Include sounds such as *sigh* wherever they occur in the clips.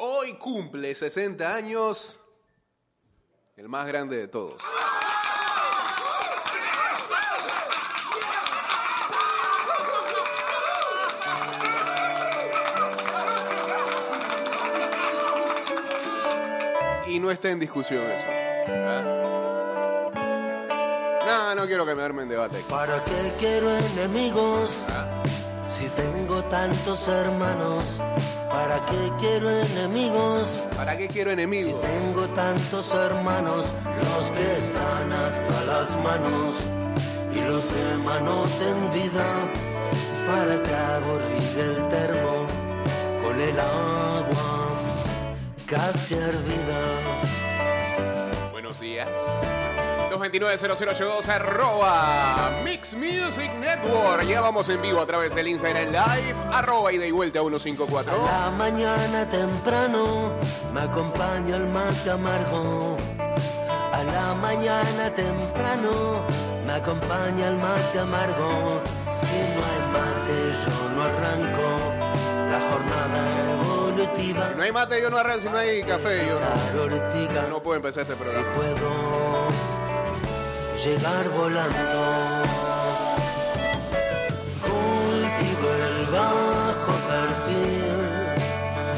Hoy cumple 60 años el más grande de todos. Y no está en discusión eso. ¿ah? No, no quiero que me armen debate. ¿Para qué quiero enemigos ¿ah? si tengo tantos hermanos? ¿Para qué quiero enemigos ¿Para qué quiero si enemigos? tengo tantos hermanos? Los que están hasta las manos y los de mano tendida. ¿Para qué aburrir el termo con el agua casi hervida? Buenos días. 229-0082 arroba Mix Music Network. Ya vamos en vivo a través del Instagram Live. Arroba y vuelta 154. A la mañana temprano me acompaña el mate amargo. A la mañana temprano me acompaña el mate amargo. Si no hay mate yo no arranco la jornada evolutiva. No hay mate, yo no arranco. Si no hay café, yo ortiga, no puedo empezar este si programa. puedo llegar volando. Cultivo el bajo perfil,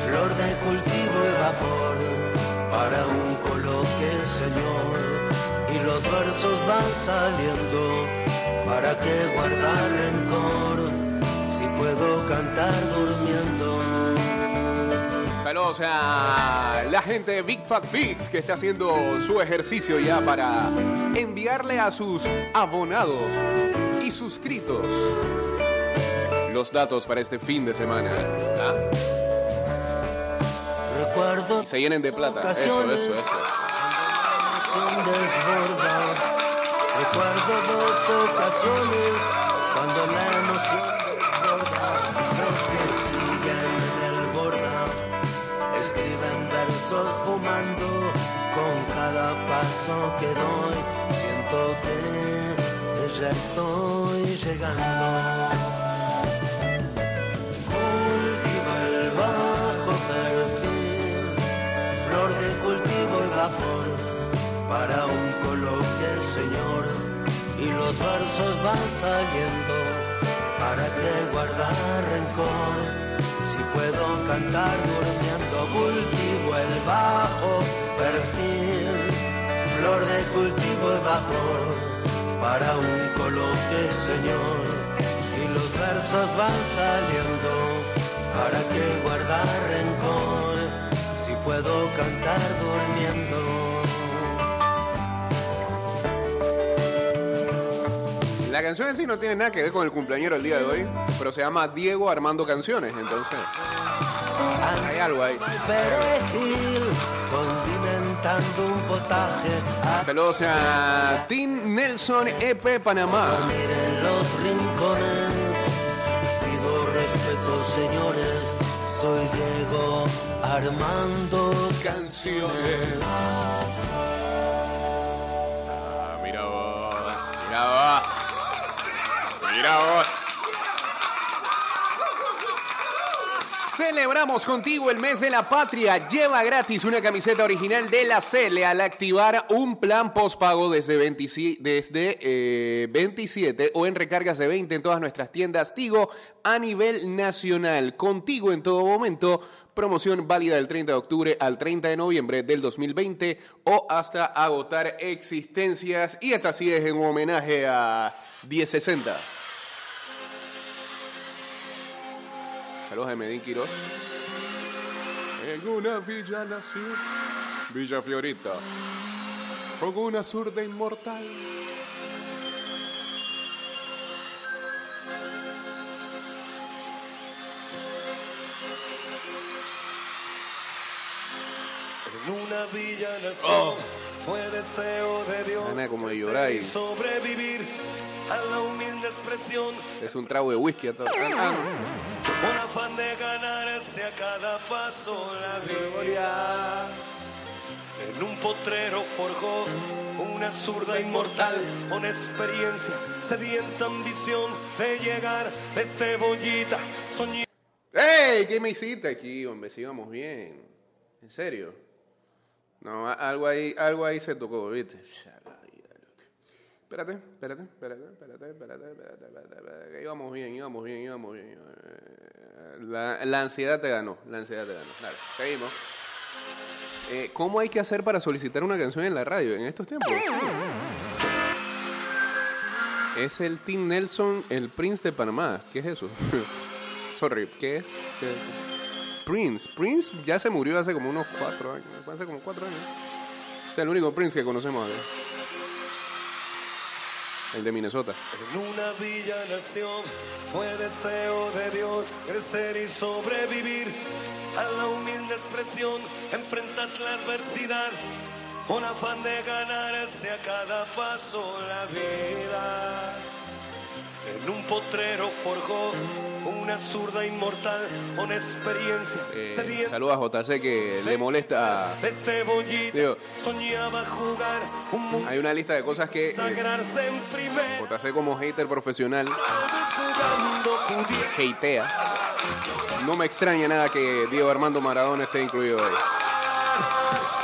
flor de cultivo y vapor, para un coloque, señor. Y los versos van saliendo, para que guardar rencor, si puedo cantar durmiendo. Saludos a la gente de Big Fat Beats que está haciendo su ejercicio ya para enviarle a sus abonados y suscritos los datos para este fin de semana. ¿ah? Recuerdo Y se llenen de plata. Eso, eso, eso. Recuerdo dos ocasiones paso que doy siento que ya estoy llegando. Cultivo el bajo perfil, flor de cultivo y vapor, para un coloque, señor, y los versos van saliendo, para que guardar rencor, si puedo cantar durmiendo, cultivo el bajo perfil, flor de cultivo y vapor, para un coloque, señor, y los versos van saliendo, para que guardar rencor, si puedo cantar durmiendo. La canción en sí no tiene nada que ver con el cumpleañero el día de hoy, pero se llama Diego Armando Canciones, entonces hay algo ahí. Un potaje, Saludos a Tim Nelson EP Panamá. miren los rincones. Pido respeto, señores, soy Diego Armando Canciones. Ah, mira vos, mira vos. Mira vos. Celebramos contigo el mes de la patria. Lleva gratis una camiseta original de la Cele al activar un plan postpago desde, 27, desde eh, 27 o en recargas de 20 en todas nuestras tiendas Tigo a nivel nacional. Contigo en todo momento. Promoción válida del 30 de octubre al 30 de noviembre del 2020 o hasta agotar existencias. Y esta sí es en homenaje a 1060. Saludos a Medín Quirós. En una villa nació, Villa Fiorita, con una zurda inmortal. En una villa nació, Oh. fue deseo de Dios Ana, como de llorar sobrevivir a la humilde expresión, Es un trago de whisky. a todo- Ah, un afán de ganarse a cada paso la gloria. En un potrero forjó una zurda inmortal con experiencia, sedienta ambición de llegar de cebollita, ¡Ey! ¿Qué me hiciste aquí, hombre? Íbamos bien. ¿En serio? No, algo ahí, algo ahí se tocó, ¿viste? Espérate, espérate, espérate, espérate, espérate, espérate, espérate, espérate, íbamos bien, íbamos bien, íbamos bien. Eh, La, ansiedad te ganó, la ansiedad te ganó. Dale, seguimos. Eh, ¿Cómo hay que hacer para solicitar una canción en la radio en estos tiempos? Es el Tim Nelson, el Prince de Panamá. ¿Qué es eso? *laughs* Sorry, ¿qué es? Prince. Prince ya se murió hace como unos cuatro años. Hace como cuatro años. Es el único Prince que conocemos acá. El de Minnesota. En una villa nación fue deseo de Dios crecer y sobrevivir a la humilde expresión, enfrentar la adversidad, con afán de ganarse a cada paso la vida. En un potrero forjó una zurda inmortal con experiencia. Eh, saluda a JC que le molesta. de cebollita, Digo, soñaba jugar un Hay una lista de cosas que eh, sagrarse en primer, JC como hater profesional hatea. No me extraña nada que Diego Armando Maradona esté incluido ahí.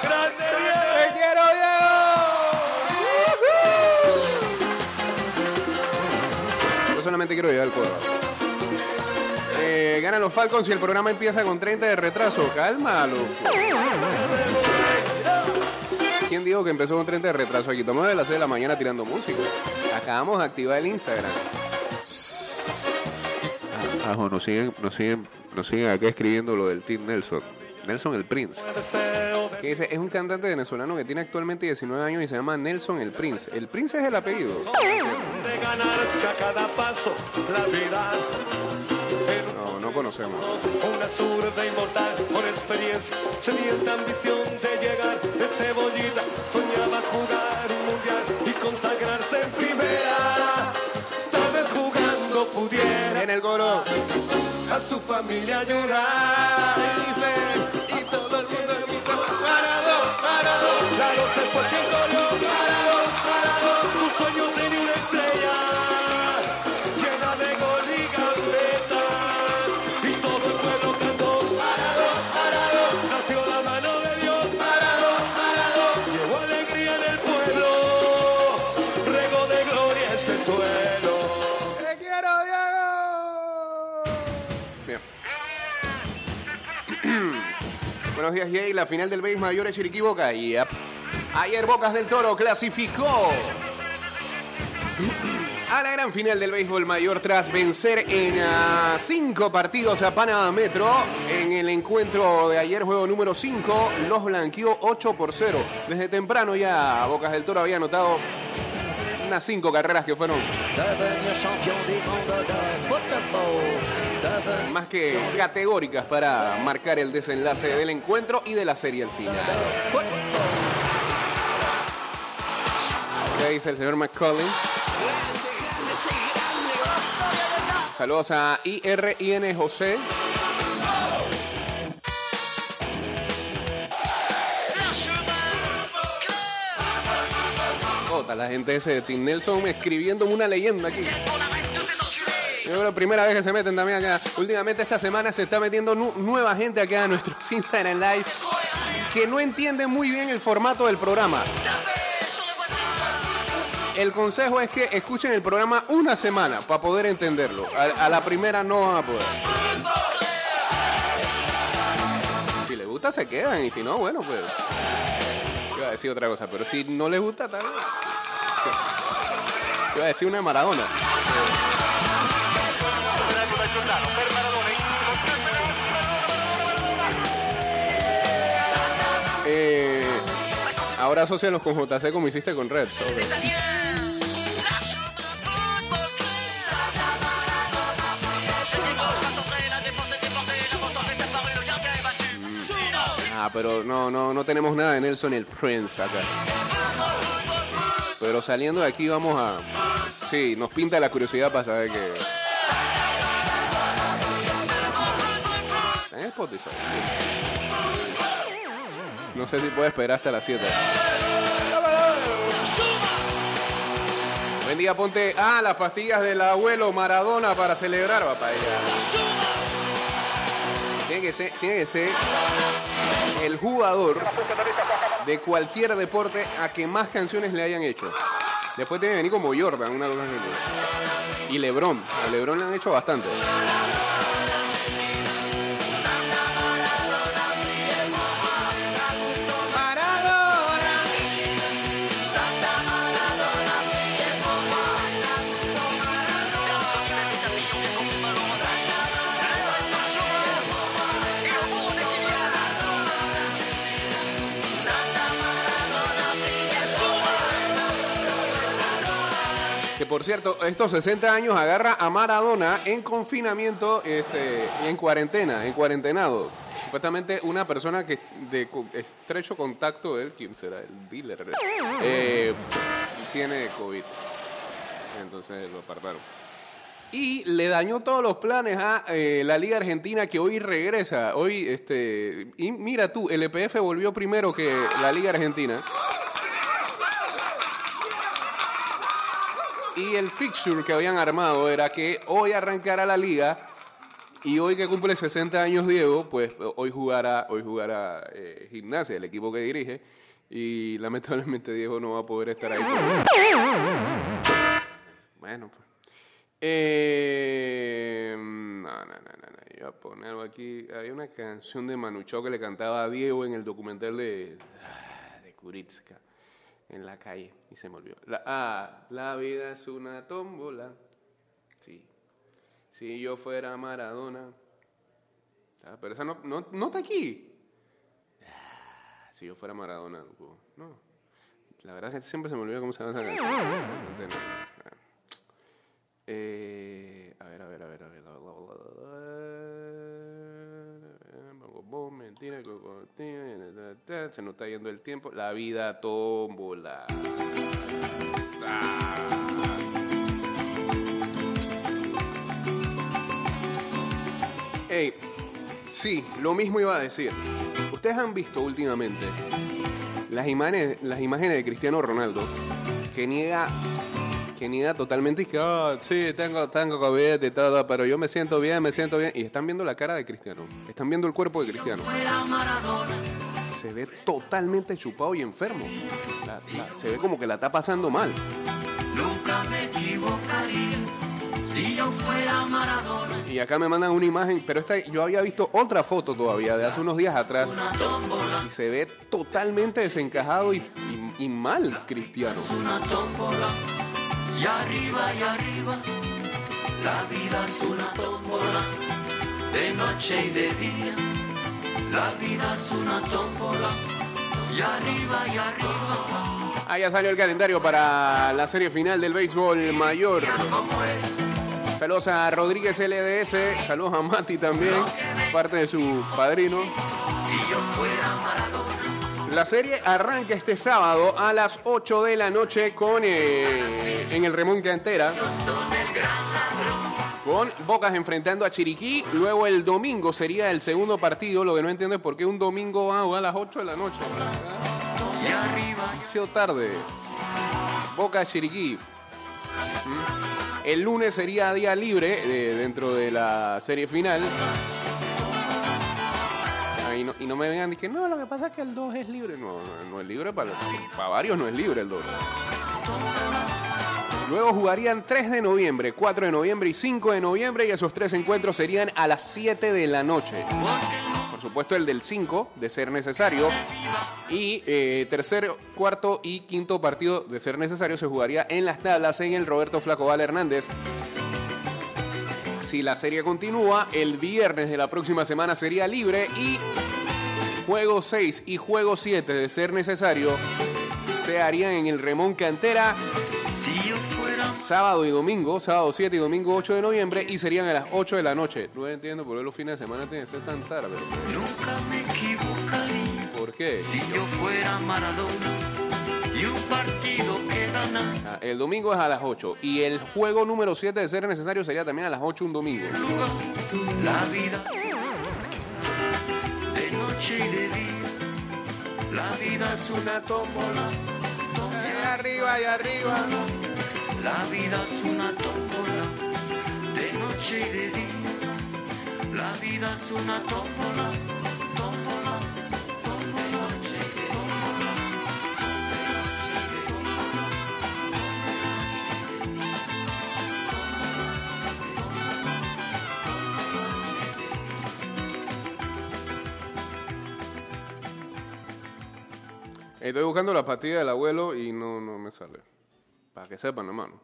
¡Grande Diego! ¡Te quiero, Diego! Yo solamente quiero llegar al coro. Eh, ganan los Falcons y el programa empieza con 30 de retraso. Calma, loco. ¿Quién dijo que empezó con 30 de retraso? Aquí estamos de las 6 de la mañana tirando música. Acabamos de activar el Instagram. Ajo, nos siguen, nos siguen, nos siguen acá escribiendo lo del Team Nelson. Nelson el Prince. Que dice, es un cantante venezolano que tiene actualmente 19 años y se llama Nelson el Prince. El Prince es el apellido. de ganarse a cada paso la vida. En No, no conocemos. una zurda inmortal con experiencia, sedienta ambición de llegar de cebollita. Soñaba jugar un mundial y consagrarse en primera. Sabes jugando pudiera En el coro. a su familia llorar. Dice, y todo el mundo grita, parado, parado. Claro, se fue quien corrió. Parado, parado. Su sueño tenía una estrella Buenos días, Jay. La final del Beis Mayor es Chiriquí Boca. Yep. Ayer Bocas del Toro clasificó a la gran final del béisbol mayor tras vencer en ah, cinco partidos a Panamá Metro. En el encuentro de ayer, juego número 5, los blanqueó 8 por 0. Desde temprano ya Bocas del Toro había anotado unas cinco carreras que fueron más que categóricas para marcar el desenlace del encuentro y de la serie al final. ¿Qué dice el señor McCollin? Saludos a IRIN José. La gente ese de Tim Nelson escribiendo una leyenda aquí. Que la primera vez que se meten también acá. Últimamente esta semana se está metiendo nu- nueva gente acá a nuestros Instagram Live que no entienden muy bien el formato del programa. El consejo es que escuchen el programa una semana para poder entenderlo. A, la primera no van a poder. Si les gusta se quedan y si no, bueno, pues... Iba a decir otra cosa, pero si no les gusta, tal vez... Iba a decir una Maradona. Ahora asocialos con JC como hiciste con Red. Ah, pero no, no, no tenemos nada de Nelson el Prince acá. Pero saliendo de aquí vamos a... Sí, nos pinta la curiosidad para saber que... En Spotify. No sé si puede esperar hasta las 7. Buen día, ponte. Ah, las pastillas del abuelo Maradona para celebrar, papá. Tiene que ser, tiene que ser el jugador de cualquier deporte a que más canciones le hayan hecho. Después tiene que venir como Jordan, una cosa así. Y LeBron. A LeBron le han hecho bastante. Por cierto, estos 60 años agarra a Maradona en confinamiento, este, en cuarentena, en cuarentenado. Supuestamente una persona que de estrecho contacto, él, ¿quién será? El dealer. eh, tiene COVID. Entonces lo apartaron. Y le dañó todos los planes a eh, la Liga Argentina que hoy regresa. Hoy, este. Y mira tú, el EPF volvió primero que la Liga Argentina. Y el fixture que habían armado era que hoy arrancara la liga y hoy que cumple 60 años Diego, pues hoy jugará, hoy jugará eh, Gimnasia, el equipo que dirige. Y lamentablemente Diego no va a poder estar ahí. Bueno, pues. Eh, no, no, no, no. Yo voy a ponerlo aquí. Hay una canción de Manu Chao que le cantaba a Diego en el documental de, ah, de Kuritska en la calle y se me olvidó. La, ah, la vida es una tómbola. Sí. Si yo fuera Maradona. Ah, pero esa no, no, no está aquí. Ah, Si yo fuera Maradona. No. La verdad es que siempre se me olvida cómo se llama esa canción. Ah. Eh, se nos está yendo el tiempo. La vida tómbola. Ey, sí, lo mismo iba a decir. Ustedes han visto últimamente las imágenes, las imágenes de Cristiano Ronaldo que niega niega totalmente y "Ah, sí, tengo, tengo COVID y todo, pero yo me siento bien, me siento bien. Y están viendo la cara de Cristiano, están viendo el cuerpo de Cristiano. Se ve totalmente chupado y enfermo. Se ve como que la está pasando mal. Nunca me equivocaría si yo fuera Maradona. Y acá me mandan una imagen, pero esta, yo había visto otra foto todavía de hace unos días atrás. Y se ve totalmente desencajado y, y- mal Cristiano. Una tómbola y arriba y arriba. La vida es una tómbola de noche y de día. La vida es una tómbola y arriba y arriba. Ah, ya salió el calendario para la serie final del béisbol mayor. Saludos a Rodríguez LDS, saludos a Mati también, parte de su padrino. Si yo fuera Maradona. La serie arranca este sábado a las 8 de la noche con eh, en el Remón Cantera. Con Bocas enfrentando a Chiriquí. Luego el domingo sería el segundo partido. Lo que no entiendo es por qué un domingo va a las 8 de la noche. Sido tarde. Boca Chiriquí. ¿Mm? El lunes sería día libre eh, dentro de la serie final. Y, no, y no me vengan y que no, lo que pasa es que el 2 es libre. No, no, es libre para, para varios, no es libre el 2. Luego jugarían 3 de noviembre, 4 de noviembre y 5 de noviembre y esos tres encuentros serían a las 7 de la noche. Por supuesto el del 5, de ser necesario. Y eh, tercer, cuarto y quinto partido, de ser necesario, se jugaría en las tablas en el Roberto Flacoval Hernández. Si la serie continúa, el viernes de la próxima semana sería libre y juego 6 y juego 7, de ser necesario, se harían en el Remón Cantera Si yo fuera sábado y domingo, sábado 7 y domingo 8 de noviembre y serían a las 8 de la noche. No entiendo por qué los fines de semana tienen que ser tan tarde. nunca me equivocaría. ¿Por qué? Si yo fuera Maradona El domingo es a las 8 y el juego número 7 de ser necesario sería también a las 8 un domingo. La vida de noche y de día. La vida es una tómbola. arriba y arriba. La vida es una tómbola de noche y de día. La vida es una tómbola, Estoy buscando la pastilla del abuelo y no, no me sale. Para que sepan, hermano.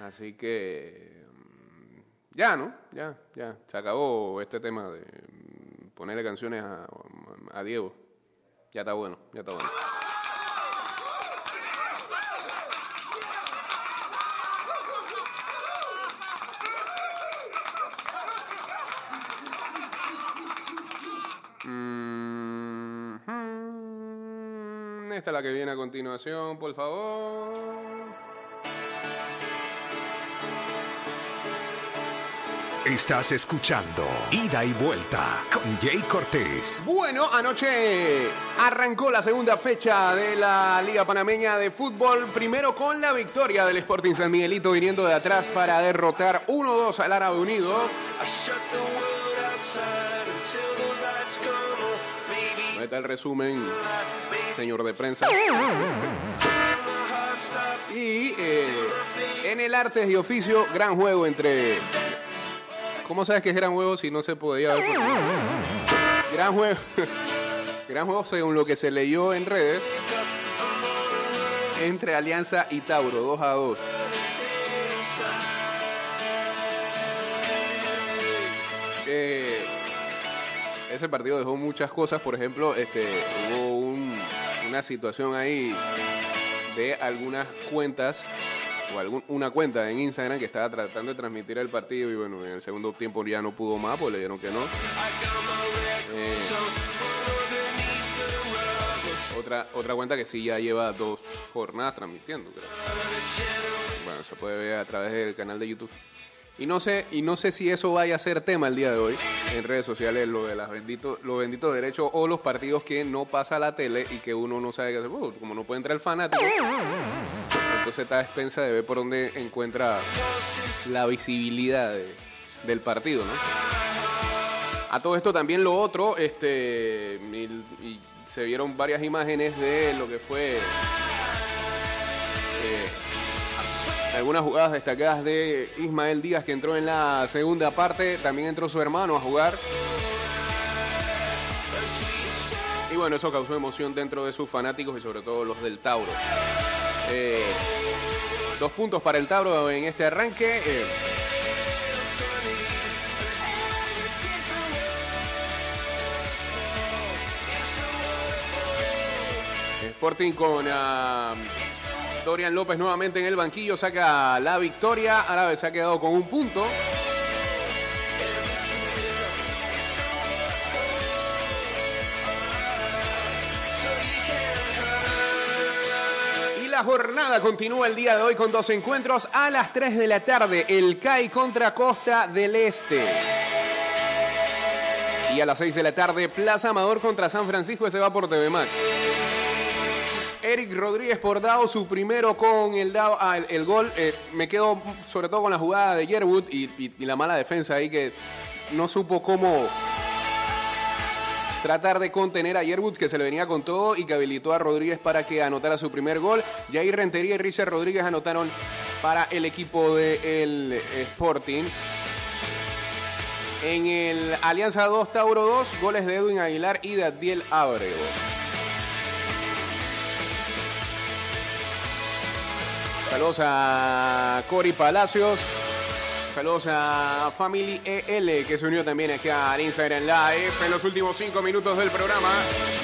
Así que. mm, Ya, ¿no? Ya, ya. Se acabó este tema de ponerle canciones a Diego. Ya está bueno, ya está bueno. Esta es la que viene a continuación, por favor. Estás escuchando Ida y Vuelta con Jay Cortés. Bueno, anoche arrancó la segunda fecha de la Liga Panameña de Fútbol. Primero con la victoria del Sporting San Miguelito viniendo de atrás para derrotar 1-2 al Árabe Unido. Ahí está el resumen, señor de prensa. Y eh, en el artes y oficio, gran juego entre. ¿Cómo sabes que es gran juego si no se podía ver? Gran juego. *laughs* Gran juego según lo que se leyó en redes. Entre Alianza y Tauro, 2 a 2. Eh, ese partido dejó muchas cosas. Por ejemplo, este, hubo un- una situación ahí de algunas cuentas o algún- una cuenta en Instagram que estaba tratando de transmitir el partido y bueno, en el segundo tiempo ya no pudo más, pues le dijeron que no. Eh, otra, otra cuenta que sí ya lleva dos jornadas transmitiendo, creo. Bueno, se puede ver a través del canal de YouTube. Y no sé, y no sé si eso vaya a ser tema el día de hoy en redes sociales, lo de los benditos derechos o los partidos que no pasa la tele y que uno no sabe qué hacer. Como no puede entrar el fanático, entonces está expensa de ver por dónde encuentra la visibilidad de- del partido, ¿no? A todo esto también lo otro, este, se vieron varias imágenes de lo que fue eh, algunas jugadas destacadas de Ismael Díaz que entró en la segunda parte, también entró su hermano a jugar. Y bueno, eso causó emoción dentro de sus fanáticos y sobre todo los del Tauro. Eh, dos puntos para el Tauro en este arranque. eh, Sporting con ah, Dorian López nuevamente en el banquillo, saca la victoria. Árabe se ha quedado con un punto. Y la jornada continúa el día de hoy con dos encuentros a las 3 de la tarde. El CAI contra Costa del Este. Y a las 6 de la tarde, Plaza Amador contra San Francisco. Ese va por TV Max. Eric Rodríguez por Dao, su primero con el Dao, ah, el, gol. eh, me quedo sobre todo con la jugada de Yerwood y, la mala defensa ahí que no supo cómo tratar de contener a Yerwood que se le venía con todo y que habilitó a Rodríguez para que anotara su primer gol. Jair Rentería y Richard Rodríguez anotaron para el equipo del Sporting. En el Alianza 2, Tauro 2, goles de Edwin Aguilar y de Adiel Abrego. Saludos a Cory Palacios. Saludos a Family EL que se unió también acá al Instagram Live en los últimos cinco minutos del programa.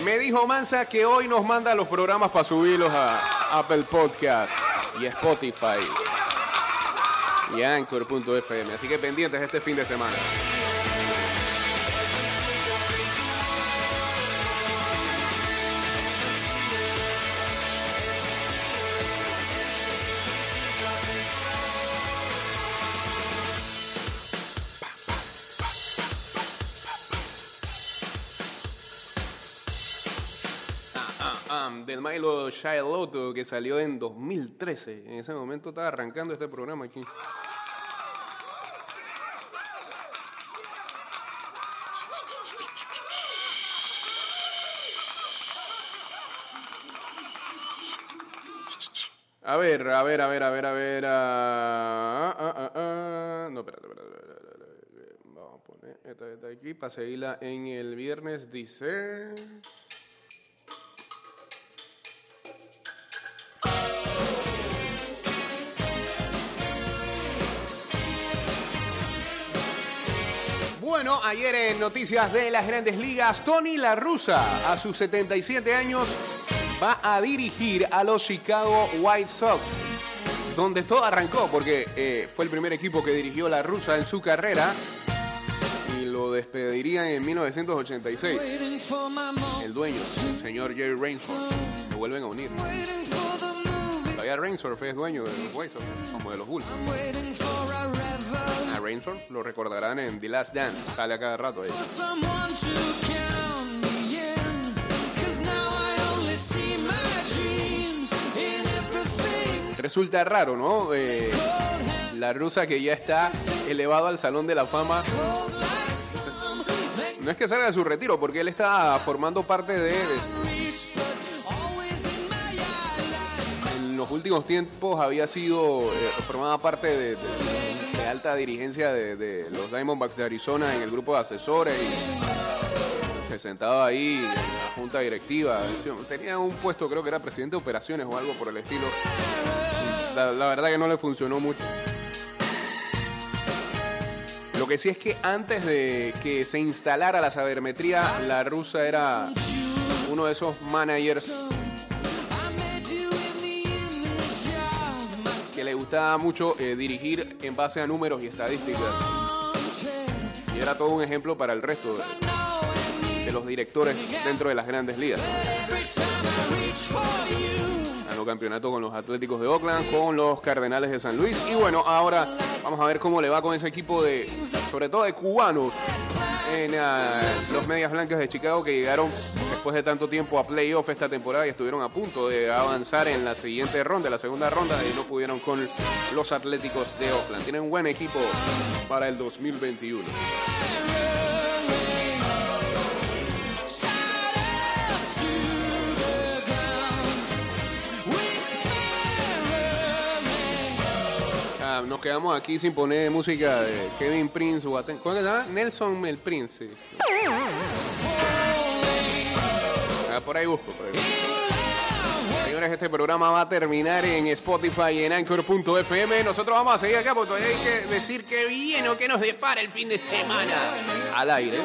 Me dijo Mansa que hoy nos manda los programas para subirlos a Apple Podcast y Spotify y Anchor.fm. Así que pendientes este fin de semana. de Milo Shiloh que salió en 2013. En ese momento estaba arrancando este programa aquí. A ver, a ver, a ver, a ver, a ver. No, espérate, espérate, Vamos a poner esta, esta aquí para seguirla en el viernes. Dice. Bueno, ayer en Noticias de las Grandes Ligas, Tony La Russa, a sus 77 años, va a dirigir a los Chicago White Sox, donde todo arrancó, porque eh, fue el primer equipo que dirigió La Russa en su carrera y lo despedirían en 1986. El dueño, el señor Jerry Rainsford, lo vuelven a unir. Rainsford es dueño de los Sox, como de los Bulls. A lo recordarán en The Last Dance, sale a cada rato ahí. Resulta raro, ¿no? Eh, la rusa que ya está elevado al Salón de la Fama. No es que salga de su retiro, porque él está formando parte de, últimos tiempos había sido, eh, formaba parte de, alta dirigencia de, los Diamondbacks de Arizona en el grupo de asesores y se sentaba ahí en la junta directiva. Tenía un puesto, creo que era presidente de operaciones o algo por el estilo. La verdad que no le funcionó mucho. Lo que sí es que antes de que se instalara la sabermetría, la rusa era uno de esos managers gustaba mucho eh, dirigir en base a números y estadísticas. Y era todo un ejemplo para el resto de, de los directores dentro de las grandes ligas. Ganó campeonato con los Atléticos de Oakland, con los Cardenales de San Luis. Y bueno, ahora vamos a ver cómo le va con ese equipo de, sobre todo de cubanos, en ah, los Medias Blancas de Chicago que llegaron después de tanto tiempo a playoff esta temporada y estuvieron a punto de avanzar en la siguiente ronda, la segunda ronda, y no pudieron con los Atléticos de Oakland. Tienen un buen equipo para el 2021. Nos quedamos aquí sin poner música de Kevin Prince Aten- ¿Cómo se llama? Nelson el Prince. Ah, por ahí busco. Por ahí. Señores, este programa va a terminar en Spotify y en Anchor.fm. Nosotros vamos a seguir acá porque todavía hay que decir que viene o que nos depara el fin de semana al aire.